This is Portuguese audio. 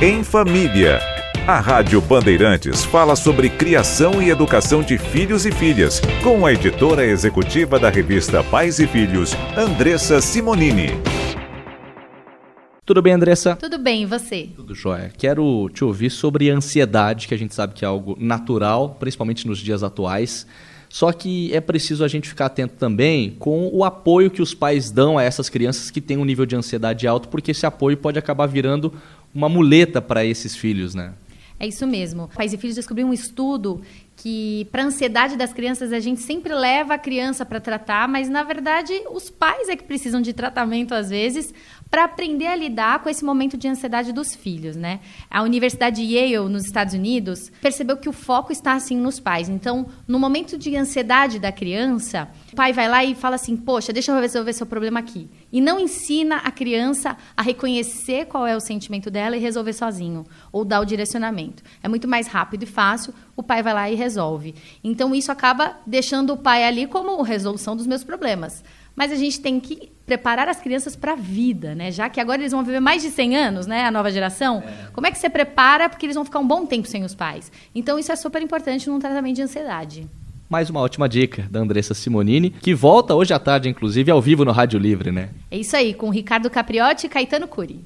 Em Família. A Rádio Bandeirantes fala sobre criação e educação de filhos e filhas, com a editora executiva da revista Pais e Filhos, Andressa Simonini. Tudo bem, Andressa? Tudo bem, e você? Tudo jóia. Quero te ouvir sobre ansiedade, que a gente sabe que é algo natural, principalmente nos dias atuais. Só que é preciso a gente ficar atento também com o apoio que os pais dão a essas crianças que têm um nível de ansiedade alto, porque esse apoio pode acabar virando uma muleta para esses filhos, né? É isso mesmo. Pais e Filhos descobriu um estudo que para ansiedade das crianças a gente sempre leva a criança para tratar, mas na verdade os pais é que precisam de tratamento às vezes para aprender a lidar com esse momento de ansiedade dos filhos, né? A Universidade Yale nos Estados Unidos percebeu que o foco está assim nos pais. Então, no momento de ansiedade da criança, o pai vai lá e fala assim: "Poxa, deixa eu resolver seu problema aqui". E não ensina a criança a reconhecer qual é o sentimento dela e resolver sozinho ou dar o direcionamento. É muito mais rápido e fácil, o pai vai lá e resolve. Então isso acaba deixando o pai ali como resolução dos meus problemas. Mas a gente tem que preparar as crianças para a vida, né? Já que agora eles vão viver mais de 100 anos, né? A nova geração. É. Como é que você prepara? Porque eles vão ficar um bom tempo sem os pais. Então, isso é super importante num tratamento de ansiedade. Mais uma ótima dica da Andressa Simonini, que volta hoje à tarde, inclusive, ao vivo no Rádio Livre, né? É isso aí, com Ricardo Capriotti e Caetano Curi.